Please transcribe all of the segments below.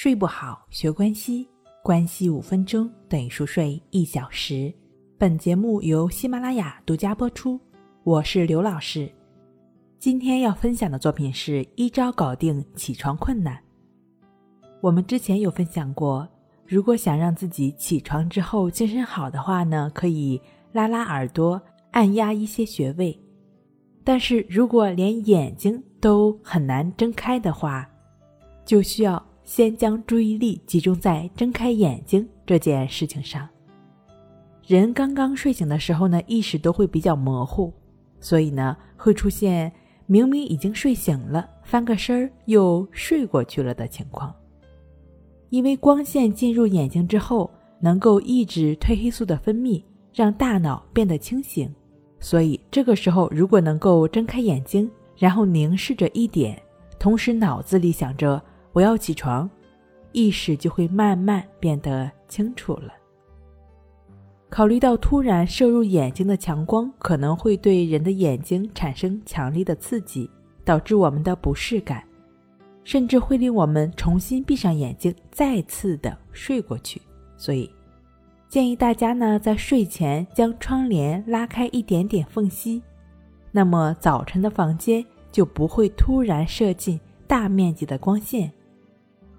睡不好，学关西，关系五分钟等于熟睡一小时。本节目由喜马拉雅独家播出，我是刘老师。今天要分享的作品是一招搞定起床困难。我们之前有分享过，如果想让自己起床之后精神好的话呢，可以拉拉耳朵，按压一些穴位。但是如果连眼睛都很难睁开的话，就需要。先将注意力集中在睁开眼睛这件事情上。人刚刚睡醒的时候呢，意识都会比较模糊，所以呢，会出现明明已经睡醒了，翻个身儿又睡过去了的情况。因为光线进入眼睛之后，能够抑制褪黑素的分泌，让大脑变得清醒，所以这个时候如果能够睁开眼睛，然后凝视着一点，同时脑子里想着。我要起床，意识就会慢慢变得清楚了。考虑到突然射入眼睛的强光可能会对人的眼睛产生强烈的刺激，导致我们的不适感，甚至会令我们重新闭上眼睛，再次的睡过去。所以，建议大家呢在睡前将窗帘拉开一点点缝隙，那么早晨的房间就不会突然射进大面积的光线。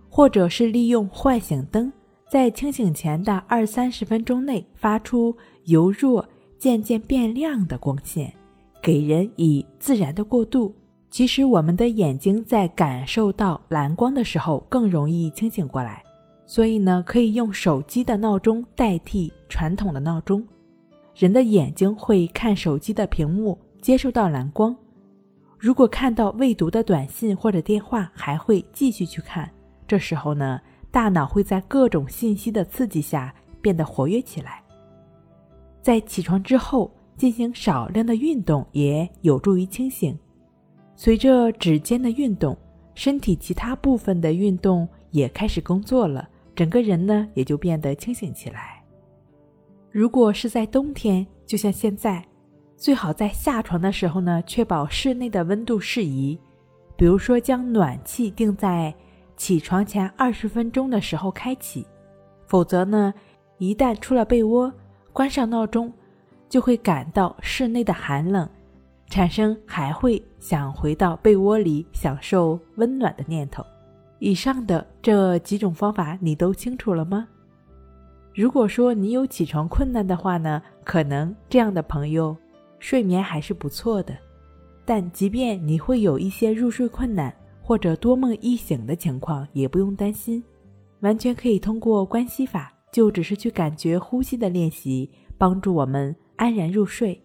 或者是利用唤醒灯，在清醒前的二三十分钟内发出由弱渐渐变亮的光线，给人以自然的过渡。其实我们的眼睛在感受到蓝光的时候更容易清醒过来，所以呢，可以用手机的闹钟代替传统的闹钟。人的眼睛会看手机的屏幕，接受到蓝光。如果看到未读的短信或者电话，还会继续去看。这时候呢，大脑会在各种信息的刺激下变得活跃起来。在起床之后进行少量的运动也有助于清醒。随着指尖的运动，身体其他部分的运动也开始工作了，整个人呢也就变得清醒起来。如果是在冬天，就像现在，最好在下床的时候呢，确保室内的温度适宜，比如说将暖气定在。起床前二十分钟的时候开启，否则呢，一旦出了被窝，关上闹钟，就会感到室内的寒冷，产生还会想回到被窝里享受温暖的念头。以上的这几种方法你都清楚了吗？如果说你有起床困难的话呢，可能这样的朋友睡眠还是不错的，但即便你会有一些入睡困难。或者多梦易醒的情况也不用担心，完全可以通过关系法，就只是去感觉呼吸的练习，帮助我们安然入睡。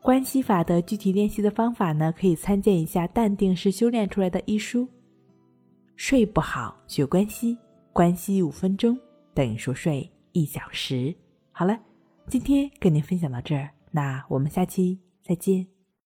关系法的具体练习的方法呢，可以参见一下《淡定是修炼出来的》一书。睡不好学关系，关系五分钟等于熟睡一小时。好了，今天跟您分享到这儿，那我们下期再见。